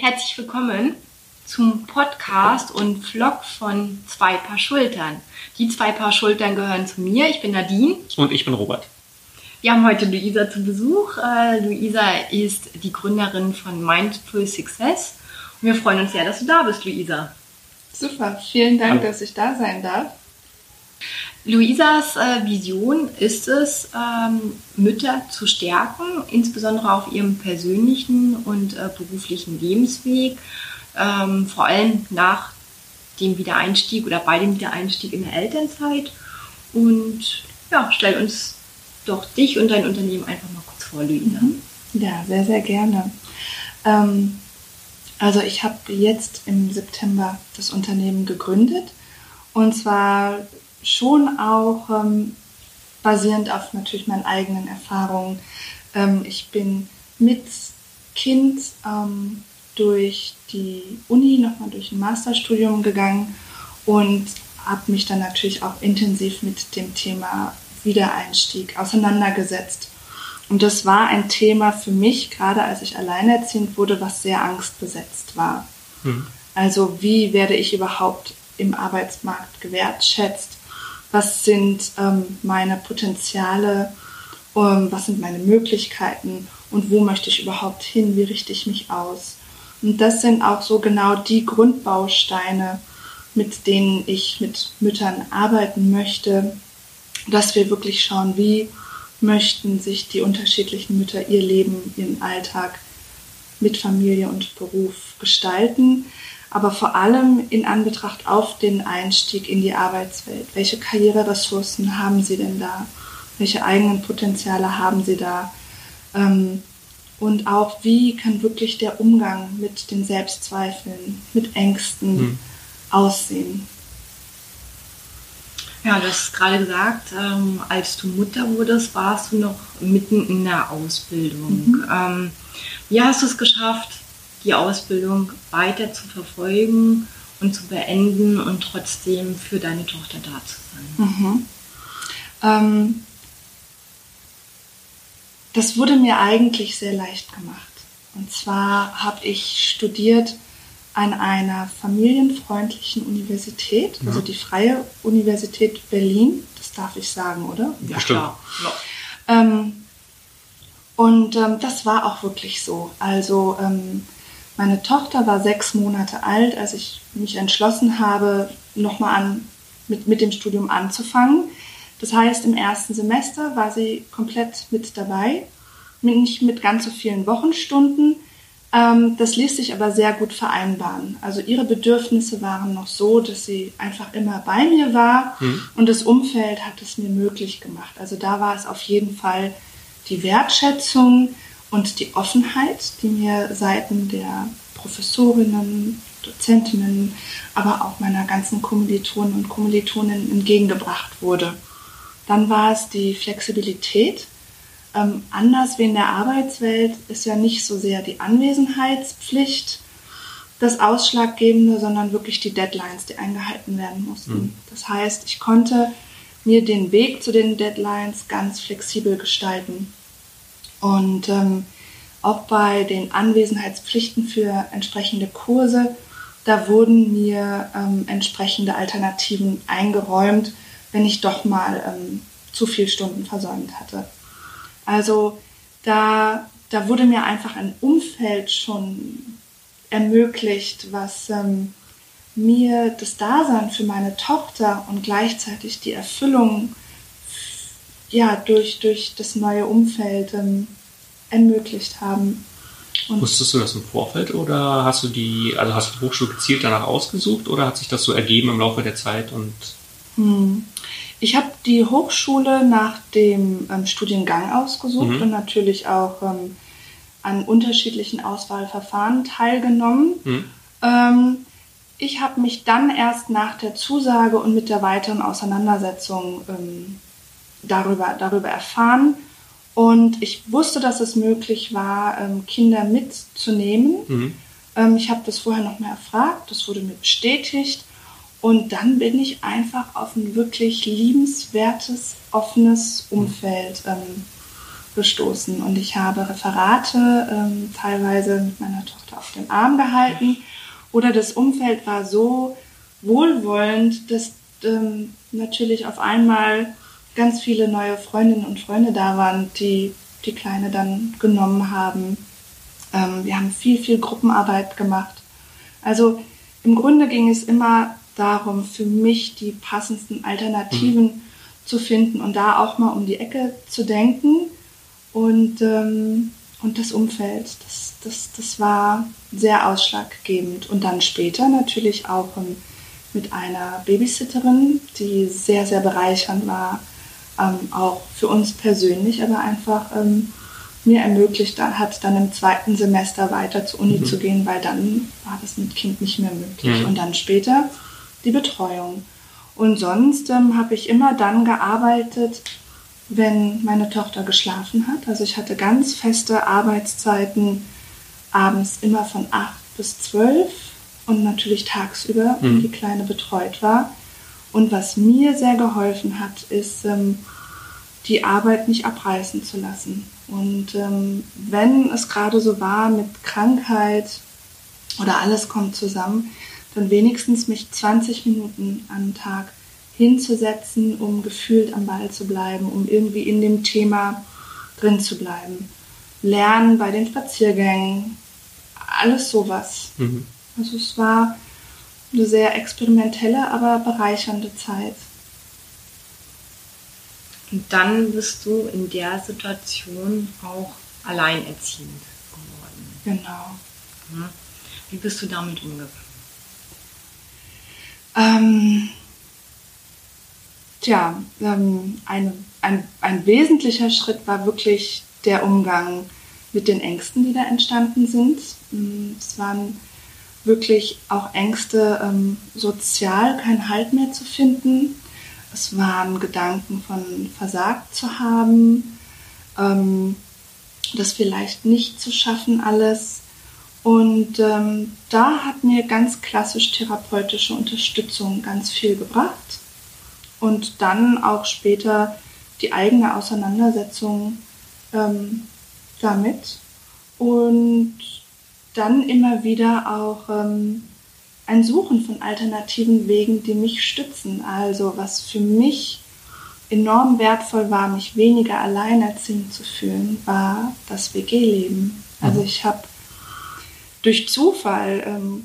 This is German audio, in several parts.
Herzlich willkommen zum Podcast und Vlog von Zwei Paar Schultern. Die zwei Paar Schultern gehören zu mir. Ich bin Nadine. Und ich bin Robert. Wir haben heute Luisa zu Besuch. Äh, Luisa ist die Gründerin von Mindful Success. Und wir freuen uns sehr, dass du da bist, Luisa. Super, vielen Dank, Hallo. dass ich da sein darf. Luisas äh, Vision ist es, ähm, Mütter zu stärken, insbesondere auf ihrem persönlichen und äh, beruflichen Lebensweg, ähm, vor allem nach dem Wiedereinstieg oder bei dem Wiedereinstieg in der Elternzeit. Und ja, stell uns doch dich und dein Unternehmen einfach mal kurz vor, Luisa. Mhm. Ja, sehr, sehr gerne. Ähm, also ich habe jetzt im September das Unternehmen gegründet und zwar schon auch ähm, basierend auf natürlich meinen eigenen Erfahrungen. Ähm, ich bin mit Kind ähm, durch die Uni, nochmal durch ein Masterstudium gegangen und habe mich dann natürlich auch intensiv mit dem Thema Wiedereinstieg auseinandergesetzt. Und das war ein Thema für mich, gerade als ich alleinerziehend wurde, was sehr angstbesetzt war. Mhm. Also wie werde ich überhaupt im Arbeitsmarkt gewertschätzt? Was sind ähm, meine Potenziale, ähm, was sind meine Möglichkeiten und wo möchte ich überhaupt hin, wie richte ich mich aus. Und das sind auch so genau die Grundbausteine, mit denen ich mit Müttern arbeiten möchte, dass wir wirklich schauen, wie möchten sich die unterschiedlichen Mütter ihr Leben, ihren Alltag mit Familie und Beruf gestalten aber vor allem in Anbetracht auf den Einstieg in die Arbeitswelt. Welche Karriereressourcen haben Sie denn da? Welche eigenen Potenziale haben Sie da? Ähm, und auch, wie kann wirklich der Umgang mit den Selbstzweifeln, mit Ängsten hm. aussehen? Ja, du hast gerade gesagt, ähm, als du Mutter wurdest, warst du noch mitten in der Ausbildung. Mhm. Ähm, wie hast du es geschafft, die Ausbildung weiter zu verfolgen und zu beenden und trotzdem für deine Tochter da zu sein? Mhm. Ähm, das wurde mir eigentlich sehr leicht gemacht. Und zwar habe ich studiert an einer familienfreundlichen Universität, also die Freie Universität Berlin, das darf ich sagen, oder? Ja, klar. Ja. Ähm, und ähm, das war auch wirklich so. Also ähm, meine Tochter war sechs Monate alt, als ich mich entschlossen habe, nochmal an, mit, mit dem Studium anzufangen. Das heißt, im ersten Semester war sie komplett mit dabei, nicht mit ganz so vielen Wochenstunden. Ähm, das ließ sich aber sehr gut vereinbaren. Also ihre Bedürfnisse waren noch so, dass sie einfach immer bei mir war mhm. und das Umfeld hat es mir möglich gemacht. Also da war es auf jeden Fall die Wertschätzung, und die Offenheit, die mir Seiten der Professorinnen, Dozentinnen, aber auch meiner ganzen Kommilitonen und Kommilitonen entgegengebracht wurde. Dann war es die Flexibilität. Ähm, anders wie in der Arbeitswelt ist ja nicht so sehr die Anwesenheitspflicht das Ausschlaggebende, sondern wirklich die Deadlines, die eingehalten werden mussten. Mhm. Das heißt, ich konnte mir den Weg zu den Deadlines ganz flexibel gestalten. Und ähm, auch bei den Anwesenheitspflichten für entsprechende Kurse, da wurden mir ähm, entsprechende Alternativen eingeräumt, wenn ich doch mal ähm, zu viel Stunden versäumt hatte. Also da, da wurde mir einfach ein Umfeld schon ermöglicht, was ähm, mir das Dasein für meine Tochter und gleichzeitig die Erfüllung ja, durch, durch das neue Umfeld ähm, ermöglicht haben. Und Wusstest du das im Vorfeld oder hast du die, also hast du die Hochschule gezielt danach ausgesucht oder hat sich das so ergeben im Laufe der Zeit und hm. Ich habe die Hochschule nach dem ähm, Studiengang ausgesucht mhm. und natürlich auch ähm, an unterschiedlichen Auswahlverfahren teilgenommen. Mhm. Ähm, ich habe mich dann erst nach der Zusage und mit der weiteren Auseinandersetzung ähm, darüber, darüber erfahren. Und ich wusste, dass es möglich war, ähm, Kinder mitzunehmen. Mhm. Ähm, ich habe das vorher noch mal erfragt, das wurde mir bestätigt. Und dann bin ich einfach auf ein wirklich liebenswertes, offenes Umfeld ähm, gestoßen und ich habe Referate ähm, teilweise mit meiner Tochter auf dem Arm gehalten oder das Umfeld war so wohlwollend, dass ähm, natürlich auf einmal ganz viele neue Freundinnen und Freunde da waren, die die Kleine dann genommen haben. Ähm, wir haben viel, viel Gruppenarbeit gemacht. Also im Grunde ging es immer darum, für mich die passendsten Alternativen mhm. zu finden und da auch mal um die Ecke zu denken. Und, ähm, und das Umfeld, das, das, das war sehr ausschlaggebend. Und dann später natürlich auch ähm, mit einer Babysitterin, die sehr, sehr bereichernd war, ähm, auch für uns persönlich, aber einfach ähm, mir ermöglicht hat, dann im zweiten Semester weiter zur Uni mhm. zu gehen, weil dann war das mit Kind nicht mehr möglich. Mhm. Und dann später die Betreuung. Und sonst ähm, habe ich immer dann gearbeitet, wenn meine Tochter geschlafen hat. Also ich hatte ganz feste Arbeitszeiten abends immer von 8 bis 12 und natürlich tagsüber, wenn mhm. die Kleine betreut war. Und was mir sehr geholfen hat, ist, ähm, die Arbeit nicht abreißen zu lassen. Und ähm, wenn es gerade so war mit Krankheit oder alles kommt zusammen, dann wenigstens mich 20 Minuten am Tag hinzusetzen, um gefühlt am Ball zu bleiben, um irgendwie in dem Thema drin zu bleiben. Lernen bei den Spaziergängen, alles sowas. Mhm. Also es war eine sehr experimentelle, aber bereichernde Zeit. Und dann bist du in der Situation auch alleinerziehend geworden. Genau. Wie bist du damit umgegangen? Ähm, tja, ähm, ein, ein, ein wesentlicher Schritt war wirklich der Umgang mit den Ängsten, die da entstanden sind. Mm, es waren wirklich auch Ängste, ähm, sozial keinen Halt mehr zu finden. Es waren Gedanken von versagt zu haben, ähm, das vielleicht nicht zu schaffen alles. Und ähm, da hat mir ganz klassisch therapeutische Unterstützung ganz viel gebracht. Und dann auch später die eigene Auseinandersetzung ähm, damit. Und dann immer wieder auch ähm, ein Suchen von alternativen Wegen, die mich stützen. Also was für mich enorm wertvoll war, mich weniger alleinerziehend zu fühlen, war das WG-Leben. Also mhm. ich habe durch Zufall, ähm,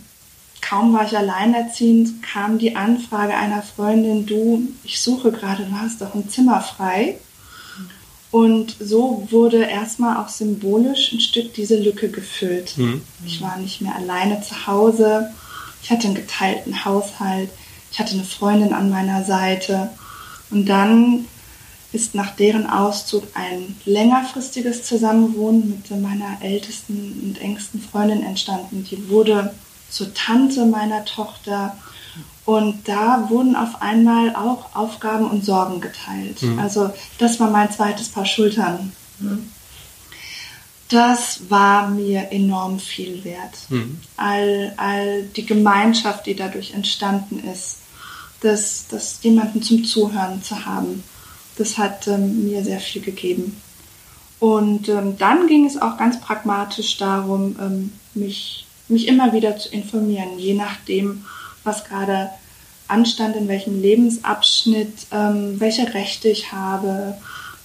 kaum war ich alleinerziehend, kam die Anfrage einer Freundin, du, ich suche gerade, du hast doch ein Zimmer frei. Und so wurde erstmal auch symbolisch ein Stück diese Lücke gefüllt. Mhm. Ich war nicht mehr alleine zu Hause. Ich hatte einen geteilten Haushalt. Ich hatte eine Freundin an meiner Seite. Und dann ist nach deren Auszug ein längerfristiges Zusammenwohnen mit meiner ältesten und engsten Freundin entstanden. Die wurde zur Tante meiner Tochter. Und da wurden auf einmal auch Aufgaben und Sorgen geteilt. Mhm. Also das war mein zweites Paar Schultern. Mhm. Das war mir enorm viel wert. Mhm. All, all die Gemeinschaft, die dadurch entstanden ist, das, das jemanden zum Zuhören zu haben das hat ähm, mir sehr viel gegeben. Und ähm, dann ging es auch ganz pragmatisch darum, ähm, mich, mich immer wieder zu informieren, je nachdem, was gerade anstand, in welchem Lebensabschnitt, ähm, welche Rechte ich habe,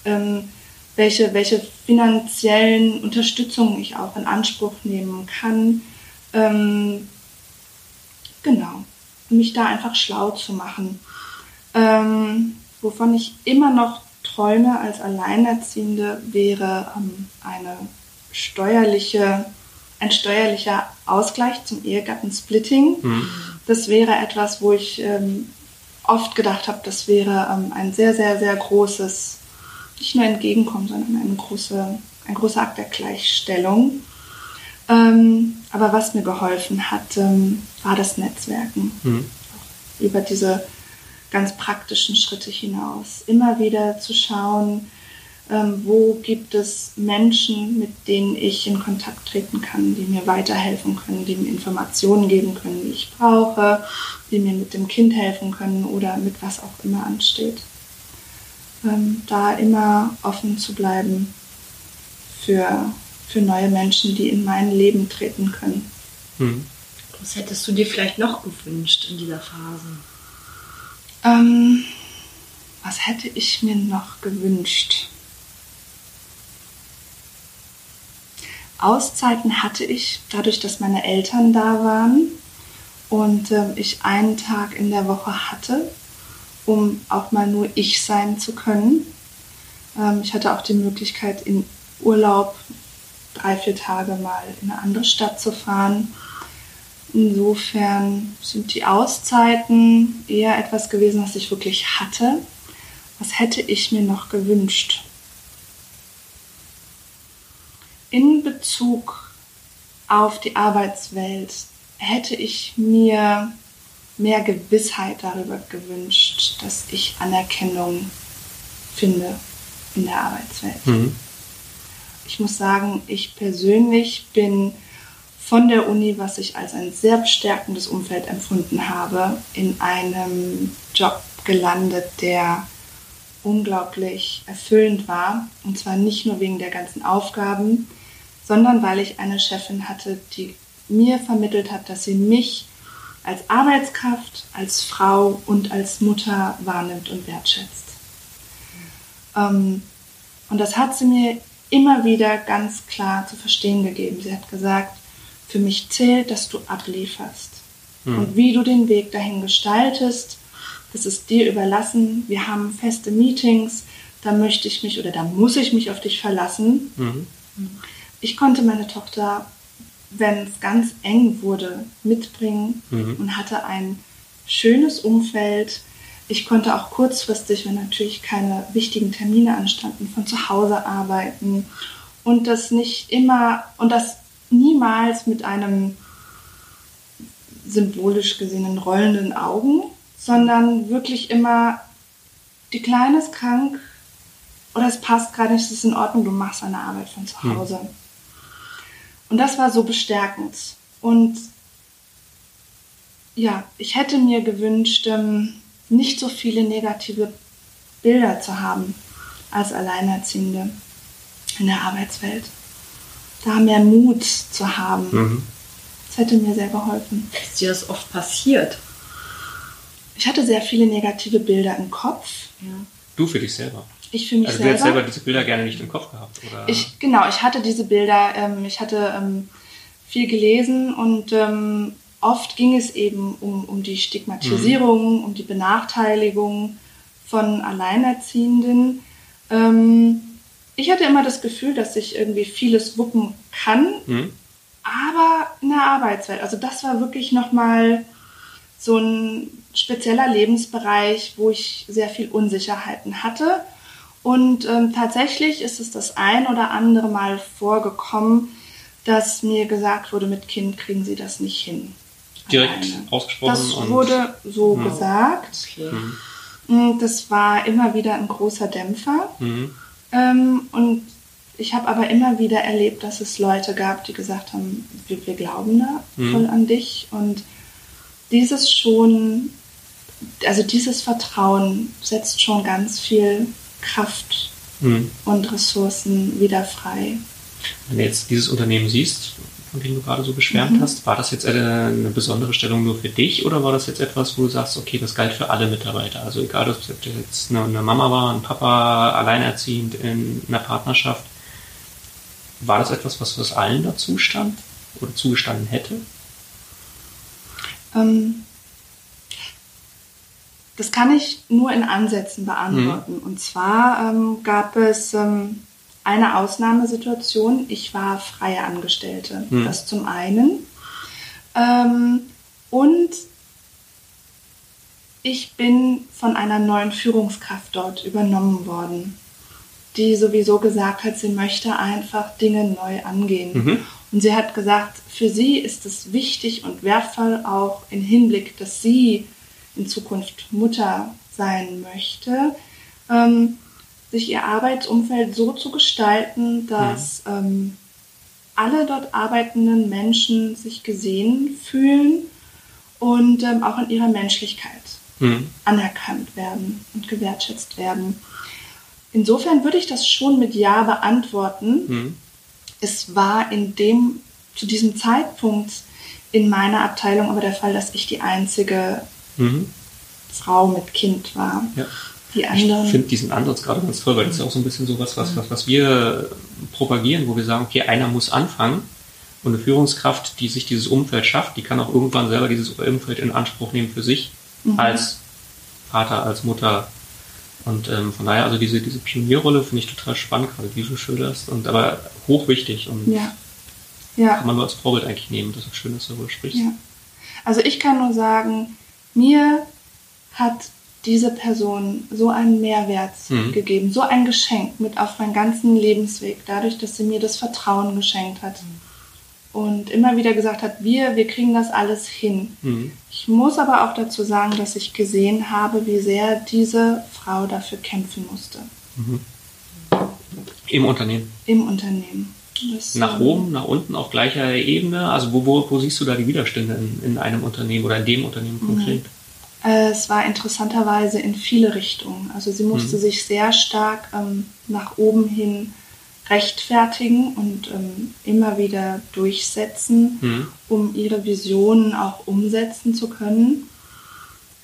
ähm, welche, welche finanziellen Unterstützungen ich auch in Anspruch nehmen kann. Ähm, genau, mich da einfach schlau zu machen. Ähm, Wovon ich immer noch träume als Alleinerziehende wäre ähm, eine steuerliche, ein steuerlicher Ausgleich zum Ehegattensplitting. Mhm. Das wäre etwas, wo ich ähm, oft gedacht habe, das wäre ähm, ein sehr, sehr, sehr großes, nicht nur Entgegenkommen, sondern eine große, ein großer Akt der Gleichstellung. Ähm, aber was mir geholfen hat, ähm, war das Netzwerken. Mhm. Über diese ganz praktischen Schritte hinaus. Immer wieder zu schauen, ähm, wo gibt es Menschen, mit denen ich in Kontakt treten kann, die mir weiterhelfen können, die mir Informationen geben können, die ich brauche, die mir mit dem Kind helfen können oder mit was auch immer ansteht. Ähm, da immer offen zu bleiben für, für neue Menschen, die in mein Leben treten können. Mhm. Was hättest du dir vielleicht noch gewünscht in dieser Phase? Ähm, was hätte ich mir noch gewünscht? Auszeiten hatte ich, dadurch, dass meine Eltern da waren und äh, ich einen Tag in der Woche hatte, um auch mal nur ich sein zu können. Ähm, ich hatte auch die Möglichkeit, in Urlaub drei, vier Tage mal in eine andere Stadt zu fahren. Insofern sind die Auszeiten eher etwas gewesen, was ich wirklich hatte. Was hätte ich mir noch gewünscht? In Bezug auf die Arbeitswelt hätte ich mir mehr Gewissheit darüber gewünscht, dass ich Anerkennung finde in der Arbeitswelt. Mhm. Ich muss sagen, ich persönlich bin von der Uni, was ich als ein sehr bestärkendes Umfeld empfunden habe, in einem Job gelandet, der unglaublich erfüllend war. Und zwar nicht nur wegen der ganzen Aufgaben, sondern weil ich eine Chefin hatte, die mir vermittelt hat, dass sie mich als Arbeitskraft, als Frau und als Mutter wahrnimmt und wertschätzt. Ähm, und das hat sie mir immer wieder ganz klar zu verstehen gegeben. Sie hat gesagt, für mich zählt, dass du ablieferst. Hm. Und wie du den Weg dahin gestaltest, das ist dir überlassen. Wir haben feste Meetings, da möchte ich mich oder da muss ich mich auf dich verlassen. Mhm ich konnte meine Tochter, wenn es ganz eng wurde, mitbringen mhm. und hatte ein schönes Umfeld. Ich konnte auch kurzfristig, wenn natürlich keine wichtigen Termine anstanden, von zu Hause arbeiten und das nicht immer und das niemals mit einem symbolisch gesehenen rollenden Augen, sondern wirklich immer die Kleine ist krank oder es passt gerade nicht, es ist in Ordnung, du machst eine Arbeit von zu mhm. Hause. Mhm. Und das war so bestärkend. Und ja, ich hätte mir gewünscht, ähm, nicht so viele negative Bilder zu haben als Alleinerziehende in der Arbeitswelt. Da mehr Mut zu haben. Mhm. Das hätte mir sehr geholfen. Ist dir das oft passiert? Ich hatte sehr viele negative Bilder im Kopf. Ja. Du für dich selber? Ich für mich also selber. Du hättest selber diese Bilder gerne nicht im Kopf gehabt, oder? Ich, genau, ich hatte diese Bilder, ähm, ich hatte ähm, viel gelesen und ähm, oft ging es eben um, um die Stigmatisierung, mhm. um die Benachteiligung von Alleinerziehenden. Ähm, ich hatte immer das Gefühl, dass ich irgendwie vieles wuppen kann, mhm. aber in der Arbeitswelt. Also das war wirklich nochmal so ein spezieller Lebensbereich, wo ich sehr viel Unsicherheiten hatte. Und ähm, tatsächlich ist es das ein oder andere Mal vorgekommen, dass mir gesagt wurde, mit Kind kriegen Sie das nicht hin. Direkt alleine. ausgesprochen? Das wurde so ja. gesagt. Okay. Mhm. Das war immer wieder ein großer Dämpfer. Mhm. Ähm, und ich habe aber immer wieder erlebt, dass es Leute gab, die gesagt haben, wir, wir glauben da mhm. voll an dich. Und dieses schon, also dieses Vertrauen setzt schon ganz viel Kraft mhm. und Ressourcen wieder frei. Wenn du jetzt dieses Unternehmen siehst, von dem du gerade so geschwärmt mhm. hast, war das jetzt eine, besondere Stellung nur für dich oder war das jetzt etwas, wo du sagst, okay, das galt für alle Mitarbeiter? Also egal, ob es jetzt eine, Mama war, ein Papa, alleinerziehend in einer Partnerschaft, war das etwas, was, was allen dazu stand oder zugestanden hätte? Ähm, das kann ich nur in Ansätzen beantworten. Mhm. Und zwar ähm, gab es ähm, eine Ausnahmesituation. Ich war freie Angestellte. Mhm. Das zum einen. Ähm, und ich bin von einer neuen Führungskraft dort übernommen worden, die sowieso gesagt hat, sie möchte einfach Dinge neu angehen. Mhm. Und sie hat gesagt, für sie ist es wichtig und wertvoll auch im Hinblick, dass sie in Zukunft Mutter sein möchte, ähm, sich ihr Arbeitsumfeld so zu gestalten, dass mhm. ähm, alle dort arbeitenden Menschen sich gesehen fühlen und ähm, auch in ihrer Menschlichkeit mhm. anerkannt werden und gewertschätzt werden. Insofern würde ich das schon mit Ja beantworten. Mhm. es war in dem, zu diesem Zeitpunkt in meiner Abteilung aber der Fall, dass ich die einzige mhm. Frau mit Kind war. Ja. Die anderen. Ich finde diesen Ansatz gerade ganz toll, weil das ist ja auch so ein bisschen so was, was, was, was wir propagieren, wo wir sagen, okay, einer muss anfangen und eine Führungskraft, die sich dieses Umfeld schafft, die kann auch irgendwann selber dieses Umfeld in Anspruch nehmen für sich mhm. als Vater, als Mutter. Und ähm, von daher, also diese, diese Pionierrolle finde ich total spannend, gerade wie du schilderst, und aber hochwichtig und ja. Ja. kann man nur als Vorbild eigentlich nehmen. Das ist schön, dass du darüber sprichst. Ja. Also ich kann nur sagen, mir hat diese Person so einen Mehrwert mhm. gegeben, so ein Geschenk mit auf meinen ganzen Lebensweg, dadurch, dass sie mir das Vertrauen geschenkt hat. Mhm. Und immer wieder gesagt hat, wir, wir kriegen das alles hin. Mhm. Ich muss aber auch dazu sagen, dass ich gesehen habe, wie sehr diese Frau dafür kämpfen musste. Mhm. Im Unternehmen. Im Unternehmen. Das, nach ähm, oben, nach unten auf gleicher Ebene? Also wo, wo, wo siehst du da die Widerstände in, in einem Unternehmen oder in dem Unternehmen mhm. konkret? Es war interessanterweise in viele Richtungen. Also sie musste mhm. sich sehr stark ähm, nach oben hin rechtfertigen und ähm, immer wieder durchsetzen, mhm. um ihre Visionen auch umsetzen zu können.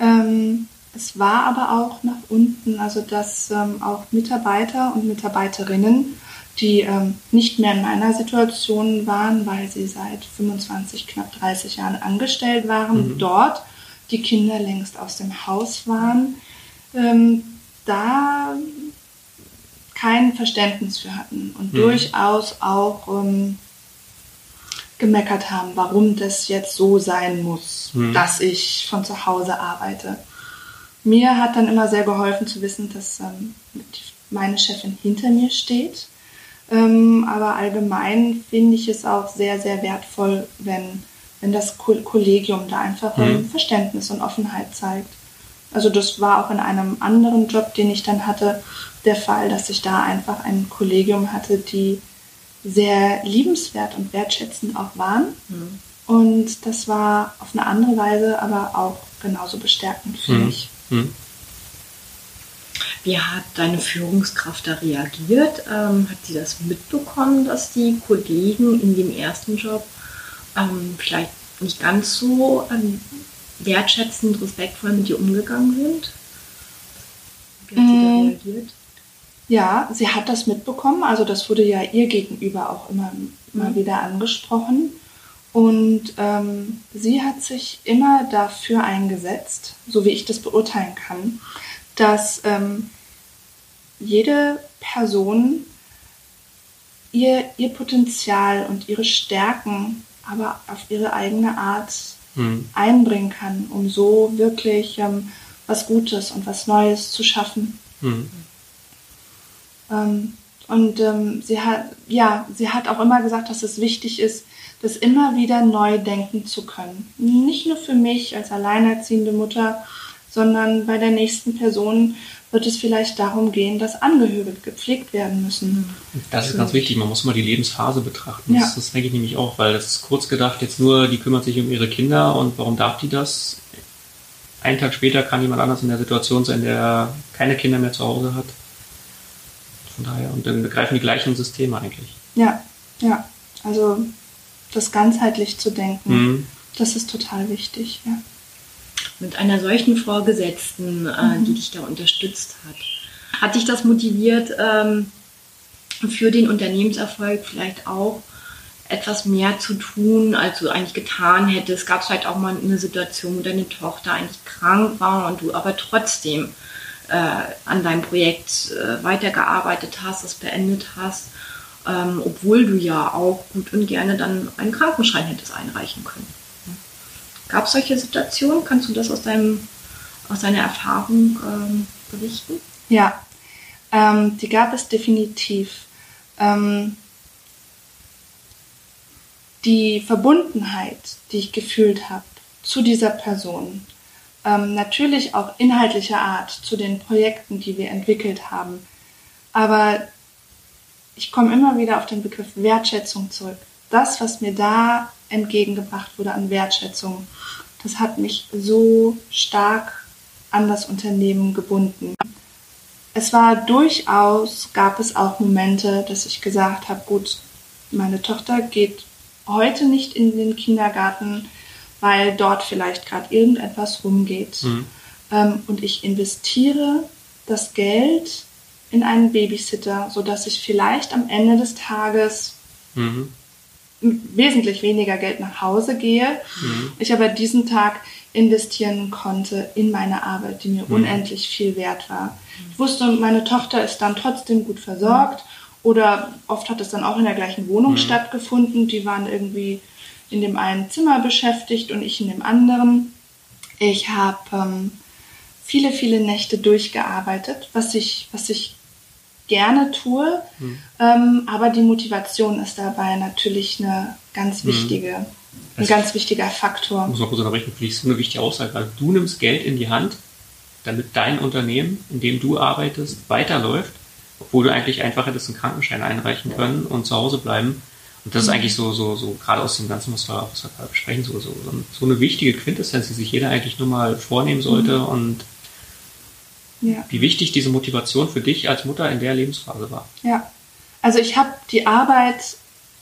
Ähm, es war aber auch nach unten, also dass ähm, auch Mitarbeiter und Mitarbeiterinnen, die ähm, nicht mehr in meiner Situation waren, weil sie seit 25, knapp 30 Jahren angestellt waren, mhm. dort die Kinder längst aus dem Haus waren, ähm, da kein Verständnis für hatten und mhm. durchaus auch ähm, gemeckert haben, warum das jetzt so sein muss, mhm. dass ich von zu Hause arbeite. Mir hat dann immer sehr geholfen zu wissen, dass ähm, meine Chefin hinter mir steht. Ähm, aber allgemein finde ich es auch sehr, sehr wertvoll, wenn wenn das Kollegium da einfach mhm. Verständnis und Offenheit zeigt. Also das war auch in einem anderen Job, den ich dann hatte, der Fall, dass ich da einfach ein Kollegium hatte, die sehr liebenswert und wertschätzend auch waren. Mhm. Und das war auf eine andere Weise aber auch genauso bestärkend für mhm. mich. Mhm. Wie hat deine Führungskraft da reagiert? Ähm, hat sie das mitbekommen, dass die Kollegen in dem ersten Job ähm, vielleicht nicht ganz so ähm, wertschätzend, respektvoll mit dir umgegangen sind? Wie hat sie da mm. reagiert? Ja, sie hat das mitbekommen. Also das wurde ja ihr gegenüber auch immer mal mhm. wieder angesprochen. Und ähm, sie hat sich immer dafür eingesetzt, so wie ich das beurteilen kann, dass ähm, jede Person ihr, ihr Potenzial und ihre Stärken aber auf ihre eigene Art mhm. einbringen kann, um so wirklich ähm, was Gutes und was Neues zu schaffen. Mhm. Ähm, und ähm, sie hat, ja, sie hat auch immer gesagt, dass es wichtig ist, das immer wieder neu denken zu können. Nicht nur für mich als alleinerziehende Mutter, sondern bei der nächsten Person wird es vielleicht darum gehen, dass Angehörige gepflegt werden müssen. Das ist ganz wichtig, man muss mal die Lebensphase betrachten. Ja. Das, das denke ich nämlich auch, weil das ist kurz gedacht jetzt nur, die kümmert sich um ihre Kinder und warum darf die das? Einen Tag später kann jemand anders in der Situation sein, der keine Kinder mehr zu Hause hat. Von daher, und dann begreifen die gleichen Systeme eigentlich. Ja, ja. Also das ganzheitlich zu denken, mhm. das ist total wichtig, ja mit einer solchen Vorgesetzten, äh, mhm. die dich da unterstützt hat. Hat dich das motiviert, ähm, für den Unternehmenserfolg vielleicht auch etwas mehr zu tun, als du eigentlich getan hättest? Gab es vielleicht auch mal eine Situation, wo deine Tochter eigentlich krank war und du aber trotzdem äh, an deinem Projekt äh, weitergearbeitet hast, es beendet hast, ähm, obwohl du ja auch gut und gerne dann einen Krankenschein hättest einreichen können? Gab es solche Situationen? Kannst du das aus, deinem, aus deiner Erfahrung ähm, berichten? Ja, ähm, die gab es definitiv. Ähm, die Verbundenheit, die ich gefühlt habe zu dieser Person, ähm, natürlich auch inhaltlicher Art zu den Projekten, die wir entwickelt haben, aber ich komme immer wieder auf den Begriff Wertschätzung zurück. Das, was mir da entgegengebracht wurde an Wertschätzung, das hat mich so stark an das Unternehmen gebunden. Es war durchaus, gab es auch Momente, dass ich gesagt habe, gut, meine Tochter geht heute nicht in den Kindergarten, weil dort vielleicht gerade irgendetwas rumgeht. Mhm. Ähm, und ich investiere das Geld in einen Babysitter, sodass ich vielleicht am Ende des Tages Mhm. Wesentlich weniger Geld nach Hause gehe. Mhm. Ich aber diesen Tag investieren konnte in meine Arbeit, die mir Mhm. unendlich viel wert war. Ich wusste, meine Tochter ist dann trotzdem gut versorgt oder oft hat es dann auch in der gleichen Wohnung Mhm. stattgefunden. Die waren irgendwie in dem einen Zimmer beschäftigt und ich in dem anderen. Ich habe ähm, viele, viele Nächte durchgearbeitet, was ich, was ich gerne tue. Mhm. Ähm, aber die Motivation ist dabei natürlich eine ganz Mhm. wichtige, ein Also- ganz wichtiger Faktor. Ich muss noch kurz unterbrechen, finde ich so eine wichtige Aussage. Also du nimmst Geld in die Hand, damit dein Unternehmen, in dem du arbeitest, weiterläuft, obwohl du eigentlich einfach hättest einen Krankenschein einreichen können und zu Hause bleiben. Und das ist eigentlich so, so, so, gerade aus dem Ganzen, was wir, was wir gerade besprechen, so, so, so eine wichtige Quintessenz, die sich jeder eigentlich nur mal vornehmen sollte und Ja. wie wichtig diese Motivation für dich als Mutter in der Lebensphase war. Ja, also ich habe die Arbeit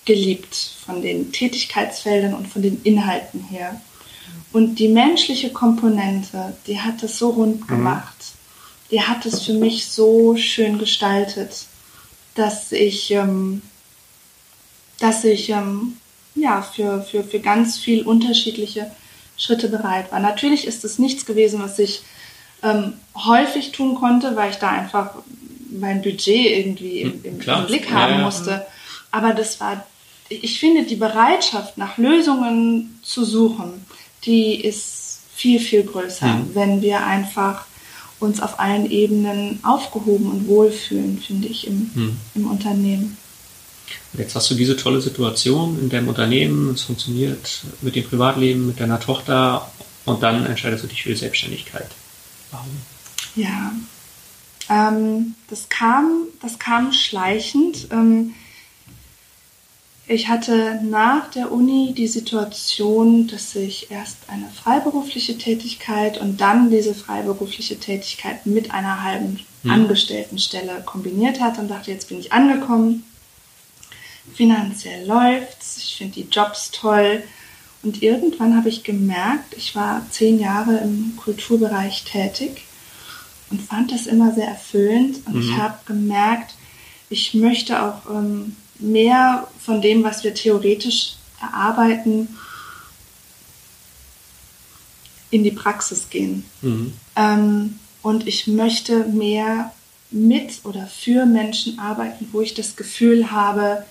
geliebt von den Tätigkeitsfeldern und von den Inhalten her. Und die menschliche Komponente, die hat es so rund gemacht. Die hat es für mich so schön gestaltet, dass ich, ähm, dass ich ähm, ja, für, für, für ganz viel unterschiedliche Schritte bereit war. Natürlich ist es nichts gewesen, was ich ähm, häufig tun konnte, weil ich da einfach mein Budget irgendwie im, im, Klar. im Blick Ja, haben ja. musste. Aber das war, ich finde, die Bereitschaft nach Lösungen zu suchen, die ist viel, viel größer, Mhm. wenn wir einfach uns auf allen Ebenen aufgehoben und wohlfühlen, finde ich, im, Hm. im Unternehmen. Und jetzt hast du diese tolle Situation in deinem Unternehmen, es funktioniert mit dem Privatleben, mit deiner Tochter und dann entscheidest du dich für die Selbstständigkeit. Warum? Ja, ähm, das kam, das kam schleichend. Ähm, ich hatte nach der Uni die Situation, dass ich erst eine freiberufliche Tätigkeit und dann diese freiberufliche Tätigkeit mit einer halben Hm. Angestelltenstelle kombiniert hatte und dachte, jetzt bin ich angekommen. Finanziell läuft's, ich finde die Jobs toll. Und irgendwann habe ich gemerkt, ich war zehn Jahre im Kulturbereich tätig und fand das immer sehr erfüllend. Und ich Mhm. habe gemerkt, ich möchte auch ähm, mehr von dem, was wir theoretisch erarbeiten, in die Praxis gehen. Mhm. Ähm, und ich möchte mehr mit oder für Menschen arbeiten, wo ich das Gefühl habe,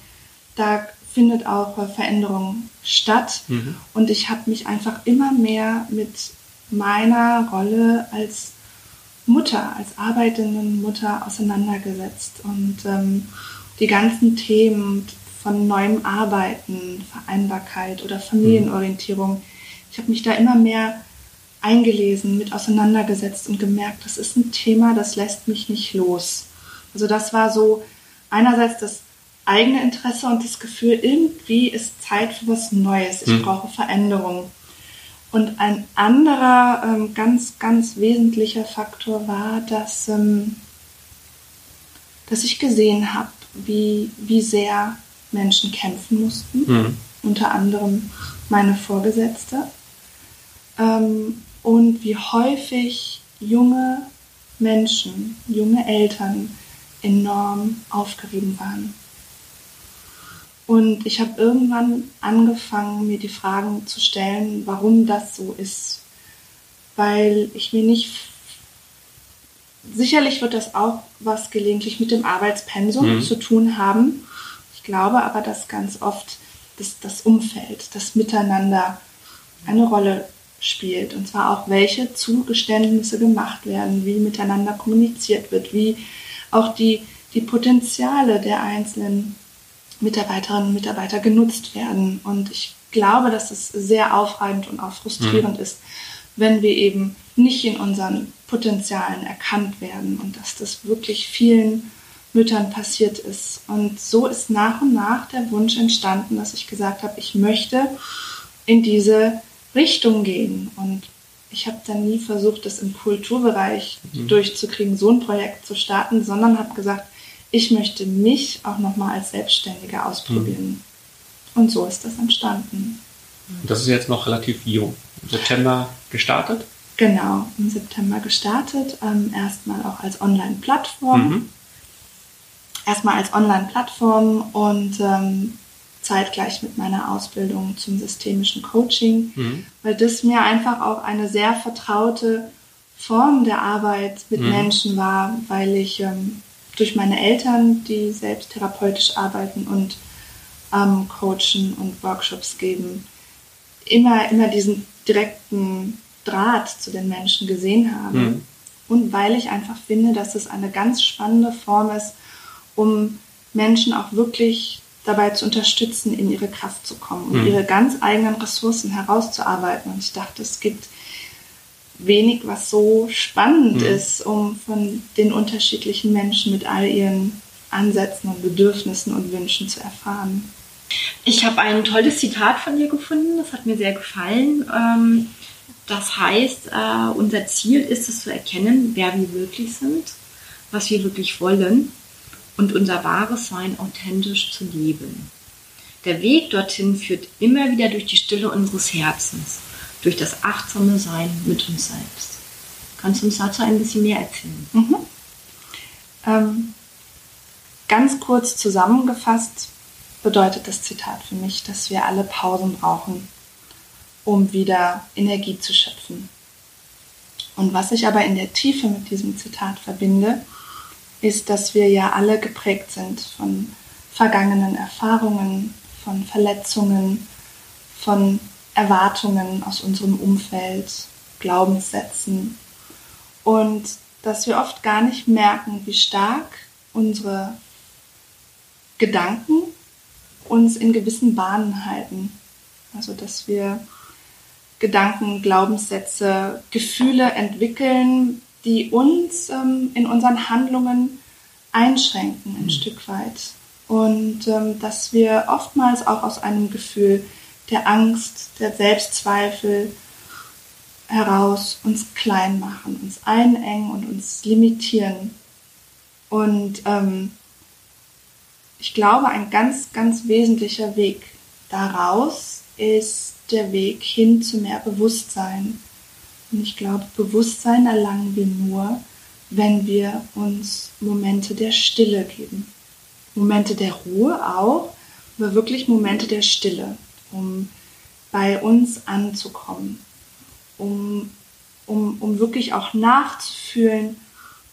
da findet auch Veränderung statt. Mhm. Und ich habe mich einfach immer mehr mit meiner Rolle als Mutter, als arbeitende Mutter auseinandergesetzt. Und ähm, die ganzen Themen von neuem Arbeiten, Vereinbarkeit oder Familienorientierung, ich habe mich da immer mehr eingelesen, mit auseinandergesetzt und gemerkt, das ist ein Thema, das lässt mich nicht los. Also das war so einerseits das eigene Interesse und das Gefühl, irgendwie ist Zeit für was Neues. Ich Hm. brauche Veränderung. Und ein anderer ähm, ganz, ganz wesentlicher Faktor war, dass, ähm, dass ich gesehen habe, wie, wie sehr Menschen kämpfen mussten Mhm. unter anderem meine Vorgesetzte. Ähm, und wie häufig junge Menschen, junge Eltern enorm aufgerieben waren. Und ich habe irgendwann angefangen, mir die Fragen zu stellen, warum das so ist. Weil ich mir nicht. Sicherlich wird das auch was gelegentlich mit dem Arbeitspensum Mhm. zu tun haben. Ich glaube aber, dass ganz oft das, das Umfeld, das Miteinander eine Rolle spielt. Und zwar auch, welche Zugeständnisse gemacht werden, wie miteinander kommuniziert wird, wie auch die, die Potenziale der einzelnen Mitarbeiterinnen und Mitarbeiter genutzt werden. Und ich glaube, dass es sehr aufreibend und auch frustrierend ist, wenn wir eben nicht in unseren Potenzialen erkannt werden und dass das wirklich vielen Müttern passiert ist. Und so ist nach und nach der Wunsch entstanden, dass ich gesagt habe, ich möchte in diese Richtung gehen. Und ich habe dann nie versucht, das im Kulturbereich Mhm. durchzukriegen, so ein Projekt zu starten, sondern habe gesagt, ich möchte mich auch nochmal als Selbstständige ausprobieren. Mhm. Und so ist das entstanden. Das ist jetzt noch relativ jung. Im September gestartet? Genau, im September gestartet. Ähm, erstmal auch als Online-Plattform. Mhm. Erstmal als Online-Plattform und ähm, zeitgleich mit meiner Ausbildung zum systemischen Coaching, mhm. weil das mir einfach auch eine sehr vertraute Form der Arbeit mit mhm. Menschen war, weil ich ähm, durch meine Eltern, die selbst therapeutisch arbeiten und ähm, coachen und Workshops geben, immer, immer diesen direkten Draht zu den Menschen gesehen habe. Mhm. Und weil ich einfach finde, dass es eine ganz spannende Form ist, um Menschen auch wirklich dabei zu unterstützen, in ihre Kraft zu kommen und mhm. ihre ganz eigenen Ressourcen herauszuarbeiten. Und ich dachte, es gibt wenig, was so spannend mhm. ist, um von den unterschiedlichen Menschen mit all ihren Ansätzen und Bedürfnissen und Wünschen zu erfahren. Ich habe ein tolles Zitat von dir gefunden, das hat mir sehr gefallen. Ähm, das heißt, äh, unser Ziel ist es zu erkennen, wer wir wirklich sind, was wir wirklich wollen und unser wahres Sein authentisch zu leben. Der Weg dorthin führt immer wieder durch die Stille unseres Herzens, durch das achtsame Sein mit uns selbst. Kannst du uns dazu ein bisschen mehr erzählen? Mhm. Ähm, ganz kurz zusammengefasst bedeutet das Zitat für mich, dass wir alle Pausen brauchen, um wieder Energie zu schöpfen. Und was ich aber in der Tiefe mit diesem Zitat verbinde, ist, dass wir ja alle geprägt sind von vergangenen Erfahrungen, von Verletzungen, von Erwartungen aus unserem Umfeld, Glaubenssätzen und dass wir oft gar nicht merken, wie stark unsere Gedanken uns in gewissen Bahnen halten. Also dass wir Gedanken, Glaubenssätze, Gefühle entwickeln, die uns ähm, in unseren Handlungen einschränken ein mhm. Stück weit. Und ähm, dass wir oftmals auch aus einem Gefühl der Angst, der Selbstzweifel heraus uns klein machen, uns einengen und uns limitieren. Und ähm, ich glaube, ein ganz, ganz wesentlicher Weg daraus ist der Weg hin zu mehr Bewusstsein, und ich glaube, Bewusstsein erlangen wir nur, wenn wir uns Momente der Stille geben. Momente der Ruhe auch, aber wirklich Momente der Stille, um bei uns anzukommen, um, um, um wirklich auch nachzufühlen,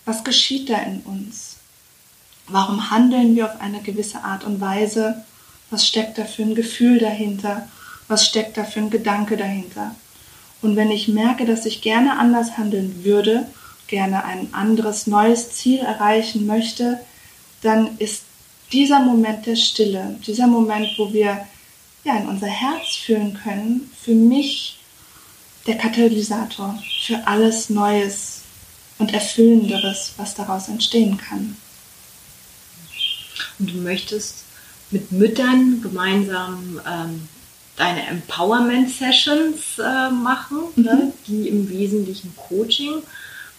was geschieht da in uns. Warum handeln wir auf eine gewisse Art und Weise? Was steckt da für ein Gefühl dahinter? Was steckt da für ein Gedanke dahinter? Und wenn ich merke, dass ich gerne anders handeln würde, gerne ein anderes, neues Ziel erreichen möchte, dann ist dieser Moment der Stille, dieser Moment, wo wir ja, in unser Herz fühlen können, für mich der Katalysator für alles Neues und Erfüllenderes, was daraus entstehen kann. Und du möchtest mit Müttern gemeinsam ähm, deine Empowerment-Sessions äh, machen, ne, mhm. ne, die im Wesentlichen Coaching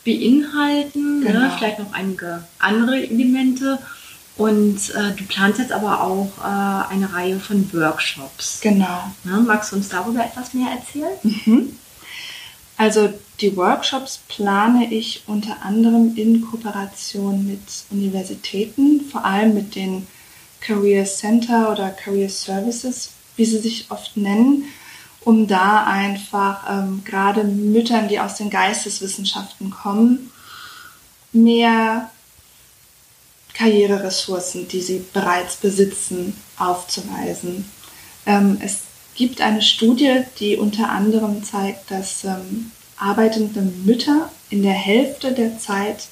beinhalten, ne, genau. ne, vielleicht noch einige andere Elemente. Und äh, du planst jetzt aber auch äh, eine Reihe von Workshops. Genau. Ne, magst du uns darüber etwas mehr erzählen? Mhm. Also die Workshops plane ich unter anderem in Kooperation mit Universitäten, vor allem mit den Career Center oder Career Services wie sie sich oft nennen, um da einfach ähm, gerade Müttern, die aus den Geisteswissenschaften kommen, mehr Karriereressourcen, die sie bereits besitzen, aufzuweisen. Ähm, es gibt eine Studie, die unter anderem zeigt, dass ähm, arbeitende Mütter in der Hälfte der Zeit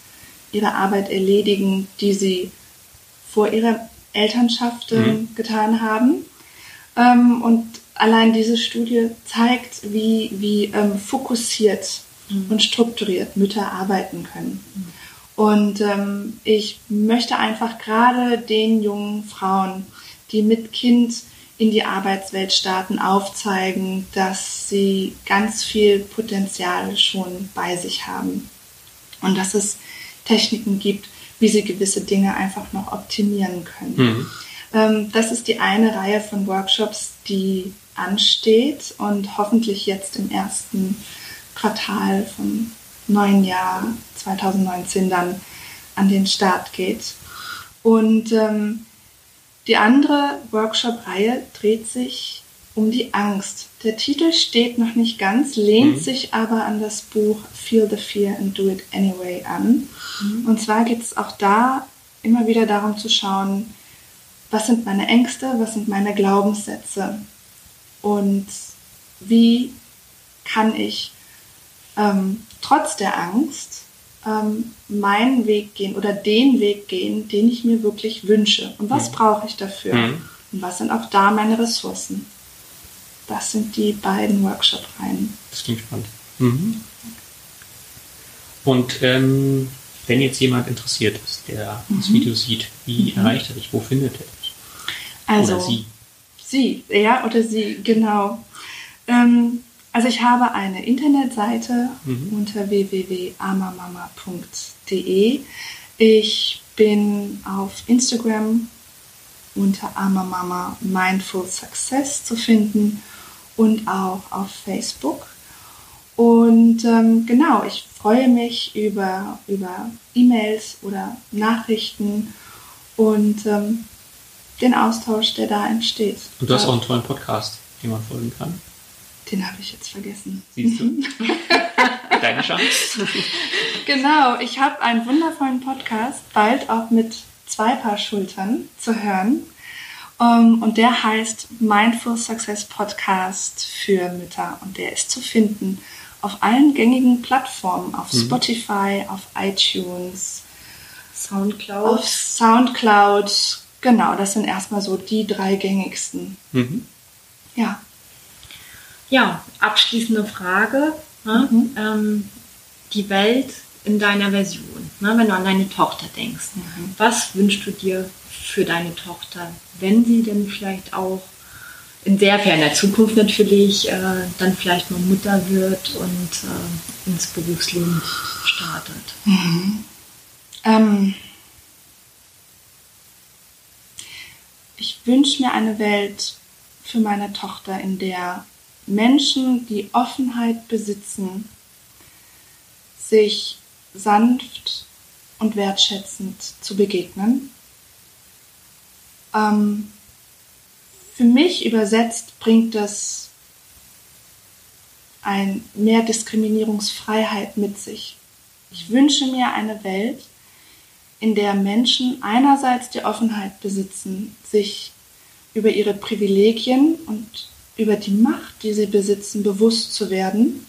ihre Arbeit erledigen, die sie vor ihrer Elternschaft mhm. getan haben. Ähm, und allein diese Studie zeigt, wie, wie ähm, fokussiert mhm. und strukturiert Mütter arbeiten können. Mhm. Und ähm, ich möchte einfach gerade den jungen Frauen, die mit Kind in die Arbeitswelt starten, aufzeigen, dass sie ganz viel Potenzial schon bei sich haben. Und dass es Techniken gibt, wie sie gewisse Dinge einfach noch optimieren können. Mhm. Ähm, das ist die eine Reihe von Workshops, die ansteht und hoffentlich jetzt im ersten Quartal vom neuen Jahr 2019 dann an den Start geht. Und ähm, die andere Workshop-Reihe dreht sich um die Angst. Der Titel steht noch nicht ganz, lehnt Mhm. sich aber an das Buch Feel the Fear and Do It Anyway an. Und zwar geht es auch da immer wieder darum zu schauen, was sind meine Ängste, was sind meine Glaubenssätze und wie kann ich ähm, trotz der Angst ähm, meinen Weg gehen oder den Weg gehen, den ich mir wirklich wünsche. Und was Mhm. brauche ich dafür? Mhm. Und was sind auch da meine Ressourcen? Das sind die beiden Workshop-Reihen. Das klingt spannend. Mhm. Und ähm, wenn jetzt jemand interessiert ist, der das Mhm. Video sieht, wie erreicht er dich? Wo findet er dich? Also, Oder sie? Sie, ja, oder sie, genau. Ähm, also ich habe eine Internetseite Mhm. unter www.amamama.de. Ich bin auf Instagram unter Amamama Mindful Success zu finden und auch auf Facebook. Und ähm, genau, ich freue mich über, über E-Mails oder Nachrichten und ähm, den Austausch, der da entsteht. Und du hast auch einen tollen Podcast, dem man folgen kann. Den habe ich jetzt vergessen. Siehst du? Deine Chance. Genau, ich habe einen wundervollen Podcast, bald auch mit zwei Paar Schultern zu hören. Ähm, und der heißt Mindful Success Podcast für Mütter. Und der ist zu finden auf allen gängigen Plattformen, auf Mhm. Spotify, auf iTunes, Soundcloud. auf Soundcloud. Genau, das sind erstmal so die drei gängigsten. Mhm. Ja. Ja, abschließende Frage. Ne? Mhm. Ähm, die Welt in deiner Version, ne? wenn du an deine Tochter denkst. Mhm. Was wünschst du dir für deine Tochter, wenn sie denn vielleicht auch in sehr ferner Zukunft natürlich äh, dann vielleicht mal Mutter wird und äh, ins Berufsleben startet? Ähm, ich wünsche mir eine Welt für meine Tochter, in der Menschen, die Offenheit besitzen, sich sanft und wertschätzend zu begegnen. Ähm, für mich übersetzt bringt das ein mehr Diskriminierungsfreiheit mit sich. Ich wünsche mir eine Welt, in der Menschen einerseits die Offenheit besitzen, sich über ihre Privilegien und über die Macht, die sie besitzen, bewusst zu werden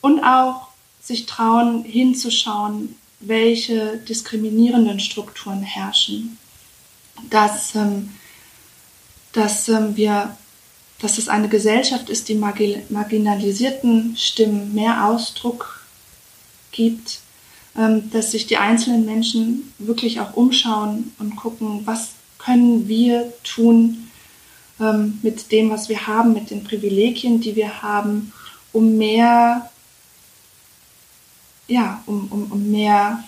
und auch sich trauen, hinzuschauen, welche diskriminierenden Strukturen herrschen. Dass, ähm, dass ähm, wir dass es eine Gesellschaft ist, die margi- marginalisierten Stimmen mehr Ausdruck gibt, ähm, dass sich die einzelnen Menschen wirklich auch umschauen und gucken, was können wir tun ähm, mit dem, was wir haben, mit den Privilegien, die wir haben, um mehr, ja, um, um, um mehr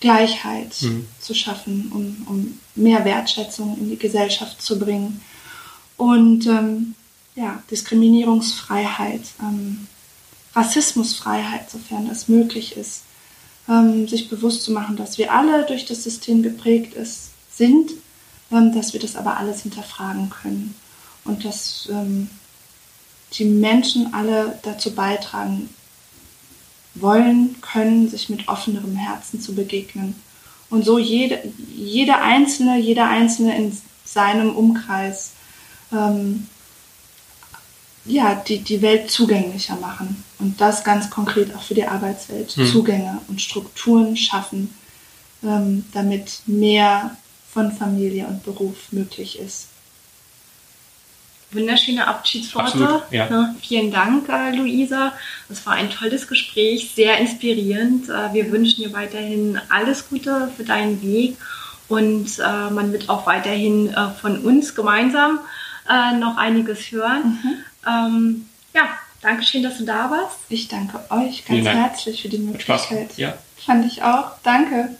Gleichheit Mhm. zu schaffen, um, um mehr Wertschätzung in die Gesellschaft zu bringen und ähm, ja, Diskriminierungsfreiheit, ähm, Rassismusfreiheit, sofern das möglich ist, ähm, sich bewusst zu machen, dass wir alle durch das System geprägt ist, sind, dass wir das aber alles hinterfragen können und dass ähm, die Menschen alle dazu beitragen wollen, können, sich mit offenerem Herzen zu begegnen und so jede, jede Einzelne, jeder Einzelne in seinem Umkreis ähm, ja, die, die Welt zugänglicher machen. Und das ganz konkret auch für die Arbeitswelt. Hm. Zugänge und Strukturen schaffen, ähm, damit mehr von Familie und Beruf möglich ist. Wunderschöne Abschiedsworte. Absolut, ja. Ne, vielen Dank, äh, Luisa. Es war ein tolles Gespräch, sehr inspirierend. Äh, wir wünschen dir weiterhin alles Gute für deinen Weg und äh, man wird auch weiterhin äh, von uns gemeinsam äh, noch einiges hören. Ähm, ja, danke schön, dass du da warst. Ich danke euch ganz herzlich für die Spaß Möglichkeit. gemacht. Ja. Fand ich auch. Danke.